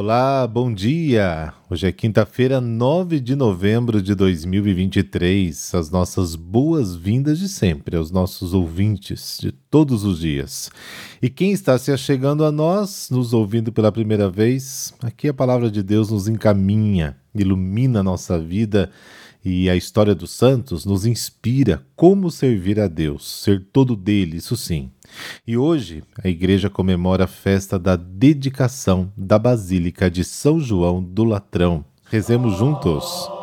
Olá, bom dia! Hoje é quinta-feira, 9 de novembro de 2023. As nossas boas-vindas de sempre aos nossos ouvintes de todos os dias. E quem está se achegando a nós, nos ouvindo pela primeira vez, aqui a palavra de Deus nos encaminha, ilumina a nossa vida e a história dos santos nos inspira como servir a Deus, ser todo dele, isso sim. E hoje a igreja comemora a festa da dedicação da Basílica de São João do Latrão. Rezemos juntos.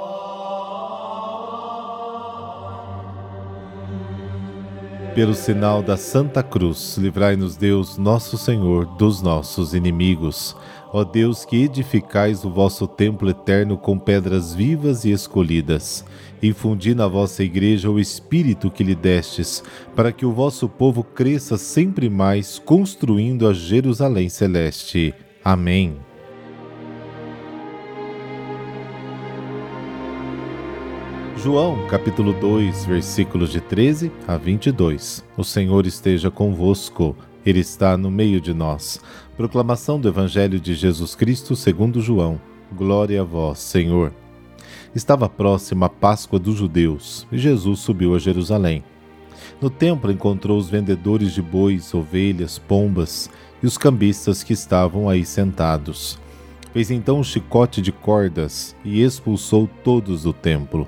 Pelo sinal da Santa Cruz, livrai-nos Deus, nosso Senhor, dos nossos inimigos. Ó Deus, que edificais o vosso templo eterno com pedras vivas e escolhidas, infundi na vossa igreja o espírito que lhe destes, para que o vosso povo cresça sempre mais, construindo a Jerusalém celeste. Amém. João, capítulo 2, versículos de 13 a 22. O Senhor esteja convosco. Ele está no meio de nós. Proclamação do Evangelho de Jesus Cristo, segundo João. Glória a vós, Senhor. Estava próxima a Páscoa dos judeus e Jesus subiu a Jerusalém. No templo encontrou os vendedores de bois, ovelhas, pombas e os cambistas que estavam aí sentados. Fez então um chicote de cordas e expulsou todos do templo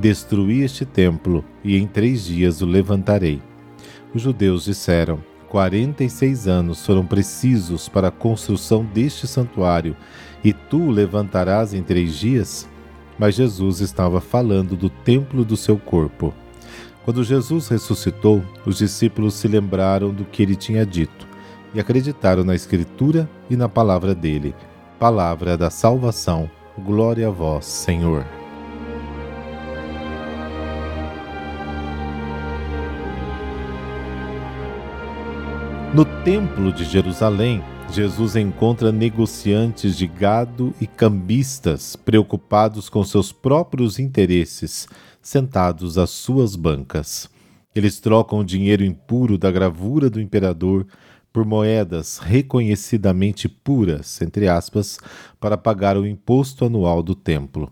Destruí este templo, e em três dias o levantarei. Os judeus disseram: Quarenta e seis anos foram precisos para a construção deste santuário, e tu o levantarás em três dias? Mas Jesus estava falando do templo do seu corpo. Quando Jesus ressuscitou, os discípulos se lembraram do que ele tinha dito e acreditaram na Escritura e na palavra dele. Palavra da salvação. Glória a vós, Senhor. No Templo de Jerusalém, Jesus encontra negociantes de gado e cambistas preocupados com seus próprios interesses, sentados às suas bancas. Eles trocam o dinheiro impuro da gravura do imperador por moedas reconhecidamente puras, entre aspas, para pagar o imposto anual do templo.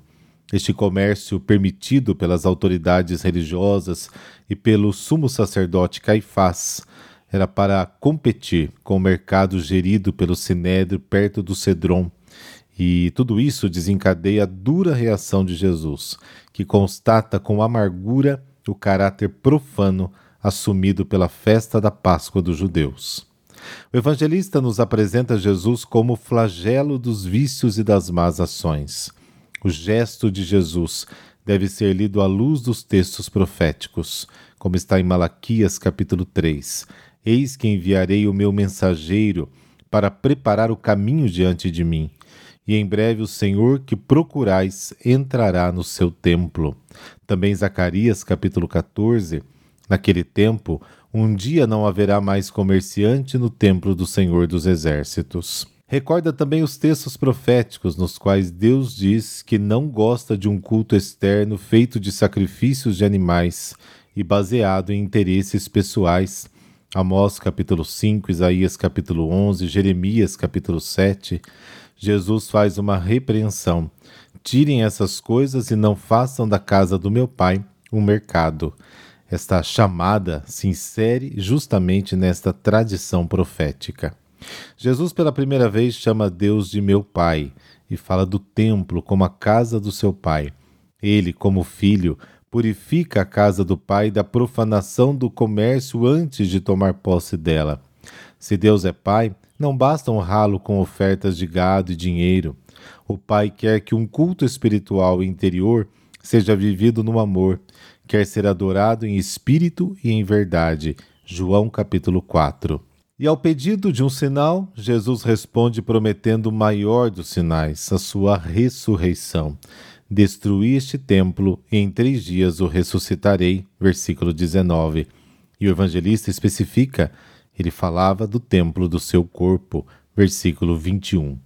Este comércio, permitido pelas autoridades religiosas e pelo sumo sacerdote Caifás, era para competir com o mercado gerido pelo Sinédrio perto do Cedron. E tudo isso desencadeia a dura reação de Jesus, que constata com amargura o caráter profano assumido pela festa da Páscoa dos judeus. O evangelista nos apresenta Jesus como o flagelo dos vícios e das más ações. O gesto de Jesus deve ser lido à luz dos textos proféticos, como está em Malaquias capítulo 3, Eis que enviarei o meu mensageiro para preparar o caminho diante de mim. E em breve o Senhor que procurais entrará no seu templo. Também Zacarias capítulo 14. Naquele tempo, um dia não haverá mais comerciante no templo do Senhor dos Exércitos. Recorda também os textos proféticos nos quais Deus diz que não gosta de um culto externo feito de sacrifícios de animais e baseado em interesses pessoais, Amós capítulo 5, Isaías capítulo 11, Jeremias capítulo 7, Jesus faz uma repreensão. Tirem essas coisas e não façam da casa do meu pai um mercado. Esta chamada se insere justamente nesta tradição profética. Jesus, pela primeira vez, chama Deus de meu pai e fala do templo como a casa do seu pai. Ele, como filho, purifica a casa do Pai da profanação do comércio antes de tomar posse dela. Se Deus é Pai, não basta honrá-lo com ofertas de gado e dinheiro. O Pai quer que um culto espiritual interior seja vivido no amor, quer ser adorado em espírito e em verdade. João capítulo 4. E ao pedido de um sinal, Jesus responde prometendo o maior dos sinais, a sua ressurreição. Destruí este templo e em três dias o ressuscitarei. Versículo 19. E o evangelista especifica: ele falava do templo do seu corpo. Versículo 21.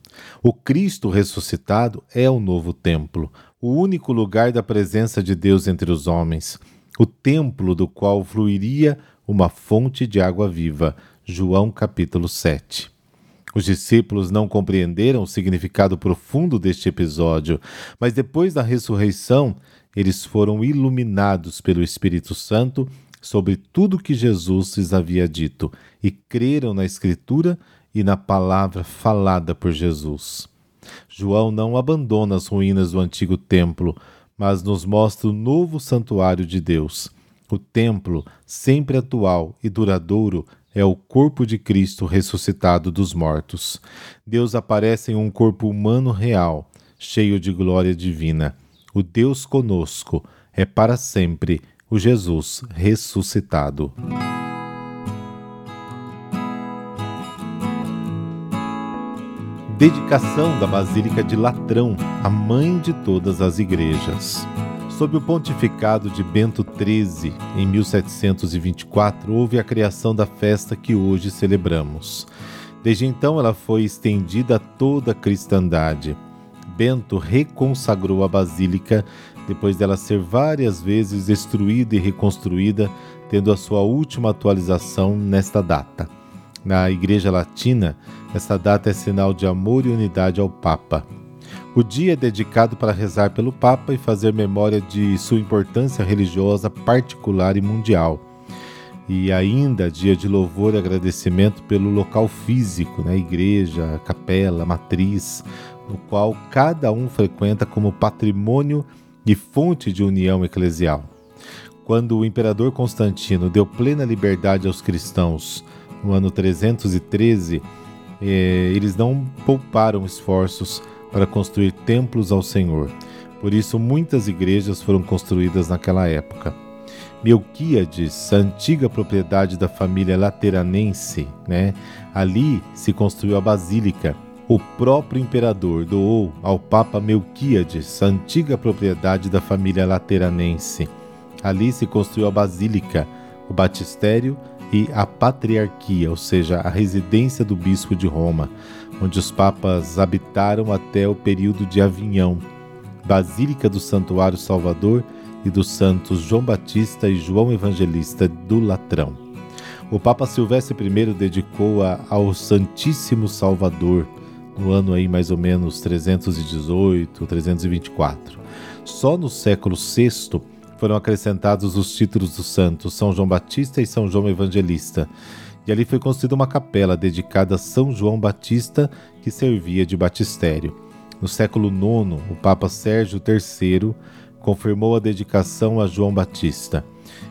O Cristo ressuscitado é o novo templo, o único lugar da presença de Deus entre os homens, o templo do qual fluiria uma fonte de água viva João capítulo 7. Os discípulos não compreenderam o significado profundo deste episódio, mas depois da ressurreição, eles foram iluminados pelo Espírito Santo sobre tudo que Jesus lhes havia dito e creram na Escritura e na palavra falada por Jesus. João não abandona as ruínas do antigo templo, mas nos mostra o novo santuário de Deus. O templo, sempre atual e duradouro, é o corpo de Cristo ressuscitado dos mortos. Deus aparece em um corpo humano real, cheio de glória divina. O Deus conosco é para sempre o Jesus ressuscitado. Dedicação da Basílica de Latrão, a mãe de todas as igrejas. Sob o pontificado de Bento XIII, em 1724, houve a criação da festa que hoje celebramos. Desde então, ela foi estendida a toda a cristandade. Bento reconsagrou a basílica depois dela ser várias vezes destruída e reconstruída, tendo a sua última atualização nesta data. Na Igreja Latina, esta data é sinal de amor e unidade ao Papa. O dia é dedicado para rezar pelo Papa e fazer memória de sua importância religiosa particular e mundial. E ainda dia de louvor e agradecimento pelo local físico, né? igreja, capela, matriz, no qual cada um frequenta como patrimônio e fonte de união eclesial. Quando o imperador Constantino deu plena liberdade aos cristãos no ano 313, eh, eles não pouparam esforços para construir templos ao Senhor. Por isso, muitas igrejas foram construídas naquela época. Melquíades, a antiga propriedade da família lateranense, né? ali se construiu a basílica. O próprio imperador doou ao Papa Melquíades a antiga propriedade da família lateranense. Ali se construiu a basílica, o batistério e a patriarquia, ou seja, a residência do bispo de Roma onde os papas habitaram até o período de Avignon, Basílica do Santuário Salvador e dos santos João Batista e João Evangelista do Latrão. O Papa Silvestre I dedicou-a ao Santíssimo Salvador no ano aí mais ou menos 318, 324. Só no século VI foram acrescentados os títulos dos santos São João Batista e São João Evangelista, e ali foi construída uma capela dedicada a São João Batista, que servia de batistério. No século IX, o Papa Sérgio III confirmou a dedicação a João Batista.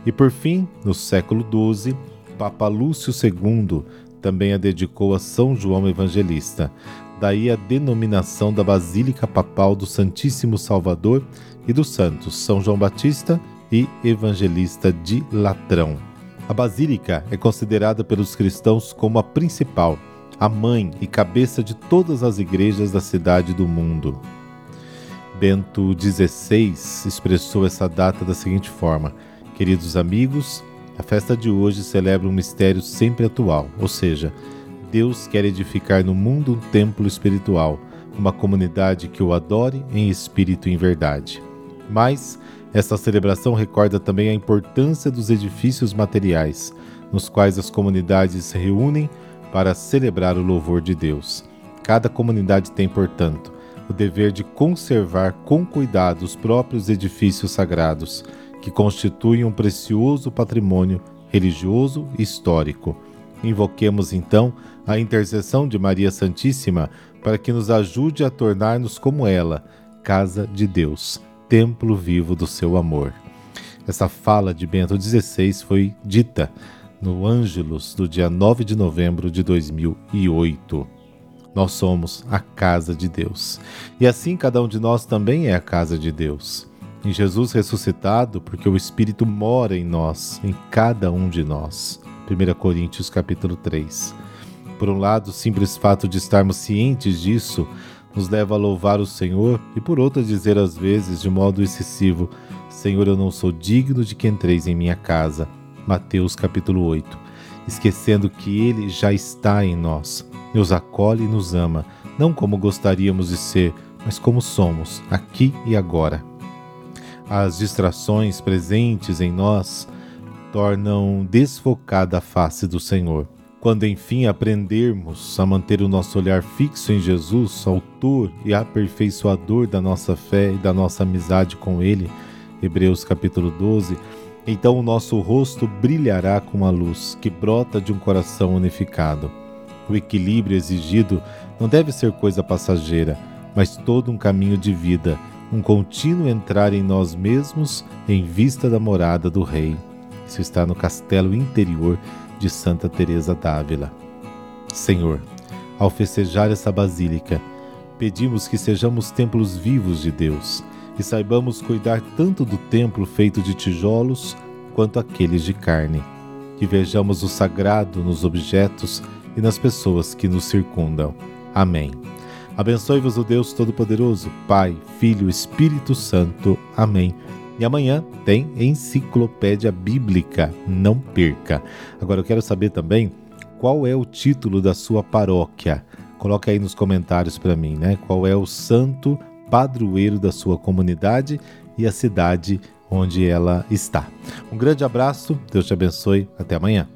E por fim, no século XII, Papa Lúcio II também a dedicou a São João Evangelista. Daí a denominação da Basílica Papal do Santíssimo Salvador e dos Santos São João Batista e Evangelista de Latrão. A basílica é considerada pelos cristãos como a principal, a mãe e cabeça de todas as igrejas da cidade do mundo. Bento XVI expressou essa data da seguinte forma: Queridos amigos, a festa de hoje celebra um mistério sempre atual, ou seja, Deus quer edificar no mundo um templo espiritual, uma comunidade que o adore em espírito e em verdade. Mas esta celebração recorda também a importância dos edifícios materiais, nos quais as comunidades se reúnem para celebrar o louvor de Deus. Cada comunidade tem, portanto, o dever de conservar com cuidado os próprios edifícios sagrados, que constituem um precioso patrimônio religioso e histórico. Invoquemos então a intercessão de Maria Santíssima para que nos ajude a tornar-nos como ela, casa de Deus templo vivo do seu amor. Essa fala de Bento XVI foi dita no Ângelus do dia 9 de novembro de 2008. Nós somos a casa de Deus. E assim cada um de nós também é a casa de Deus. Em Jesus ressuscitado, porque o Espírito mora em nós, em cada um de nós. 1 Coríntios capítulo 3. Por um lado, o simples fato de estarmos cientes disso nos leva a louvar o Senhor e por outro a dizer às vezes de modo excessivo: Senhor, eu não sou digno de que entreis em minha casa. Mateus capítulo 8. Esquecendo que ele já está em nós, nos acolhe e nos ama, não como gostaríamos de ser, mas como somos, aqui e agora. As distrações presentes em nós tornam desfocada a face do Senhor. Quando enfim aprendermos a manter o nosso olhar fixo em Jesus, autor e aperfeiçoador da nossa fé e da nossa amizade com Ele, Hebreus capítulo 12, então o nosso rosto brilhará com a luz que brota de um coração unificado. O equilíbrio exigido não deve ser coisa passageira, mas todo um caminho de vida, um contínuo entrar em nós mesmos em vista da morada do Rei. Isso está no castelo interior de Santa Teresa d'Ávila. Senhor, ao festejar essa basílica, pedimos que sejamos templos vivos de Deus e saibamos cuidar tanto do templo feito de tijolos quanto aqueles de carne. Que vejamos o sagrado nos objetos e nas pessoas que nos circundam. Amém. Abençoe-vos o Deus Todo-Poderoso, Pai, Filho, Espírito Santo. Amém. E amanhã tem Enciclopédia Bíblica, não perca. Agora eu quero saber também qual é o título da sua paróquia. Coloque aí nos comentários para mim, né? Qual é o santo padroeiro da sua comunidade e a cidade onde ela está. Um grande abraço, Deus te abençoe, até amanhã.